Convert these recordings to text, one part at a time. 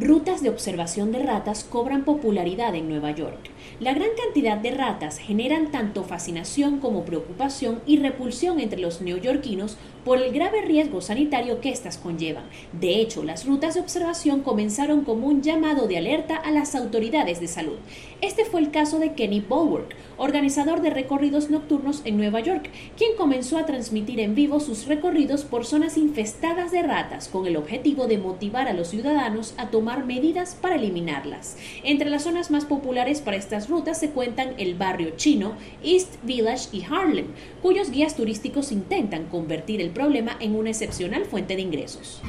Rutas de observación de ratas cobran popularidad en Nueva York. La gran cantidad de ratas generan tanto fascinación como preocupación y repulsión entre los neoyorquinos por el grave riesgo sanitario que éstas conllevan. De hecho, las rutas de observación comenzaron como un llamado de alerta a las autoridades de salud. Este fue el caso de Kenny Bulwark, organizador de recorridos nocturnos en Nueva York, quien comenzó a transmitir en vivo sus recorridos por zonas infestadas de ratas con el objetivo de motivar a los ciudadanos a tomar medidas para eliminarlas. Entre las zonas más populares para estas rutas se cuentan el barrio chino, East Village y Harlem, cuyos guías turísticos intentan convertir el problema en una excepcional fuente de ingresos.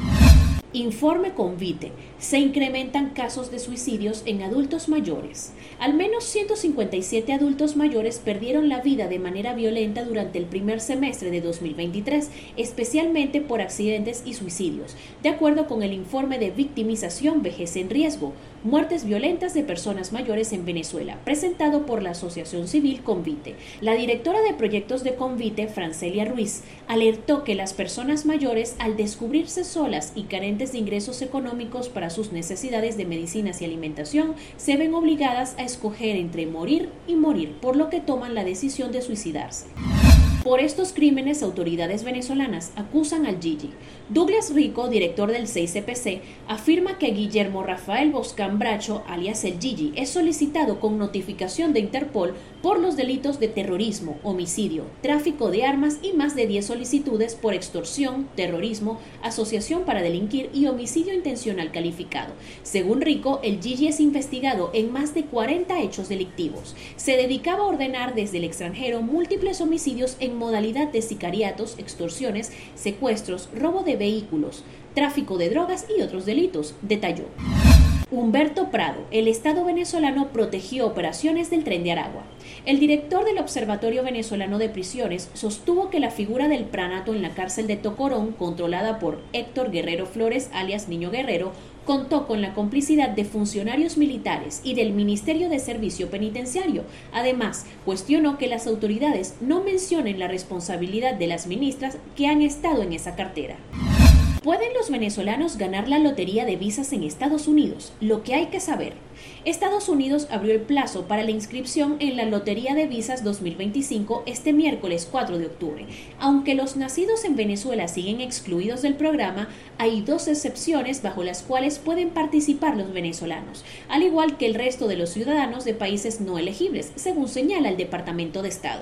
Informe Convite. Se incrementan casos de suicidios en adultos mayores. Al menos 157 adultos mayores perdieron la vida de manera violenta durante el primer semestre de 2023, especialmente por accidentes y suicidios, de acuerdo con el informe de victimización Vejez en Riesgo, Muertes violentas de personas mayores en Venezuela, presentado por la Asociación Civil Convite. La directora de proyectos de Convite, Francelia Ruiz, alertó que las personas mayores, al descubrirse solas y carentes de ingresos económicos para sus necesidades de medicinas y alimentación, se ven obligadas a escoger entre morir y morir, por lo que toman la decisión de suicidarse. Por estos crímenes, autoridades venezolanas acusan al Gigi. Douglas Rico, director del 6CPC, afirma que Guillermo Rafael Boscán Bracho, alias el Gigi, es solicitado con notificación de Interpol por los delitos de terrorismo, homicidio, tráfico de armas y más de 10 solicitudes por extorsión, terrorismo, asociación para delinquir y homicidio intencional calificado. Según Rico, el Gigi es investigado en más de 40 hechos delictivos. Se dedicaba a ordenar desde el extranjero múltiples homicidios en modalidad de sicariatos, extorsiones, secuestros, robo de vehículos, tráfico de drogas y otros delitos, detalló. Humberto Prado, el Estado venezolano protegió operaciones del tren de Aragua. El director del Observatorio Venezolano de Prisiones sostuvo que la figura del pranato en la cárcel de Tocorón, controlada por Héctor Guerrero Flores, alias Niño Guerrero, contó con la complicidad de funcionarios militares y del Ministerio de Servicio Penitenciario. Además, cuestionó que las autoridades no mencionen la responsabilidad de las ministras que han estado en esa cartera. ¿Pueden los venezolanos ganar la lotería de visas en Estados Unidos? Lo que hay que saber. Estados Unidos abrió el plazo para la inscripción en la Lotería de Visas 2025 este miércoles 4 de octubre. Aunque los nacidos en Venezuela siguen excluidos del programa, hay dos excepciones bajo las cuales pueden participar los venezolanos, al igual que el resto de los ciudadanos de países no elegibles, según señala el Departamento de Estado.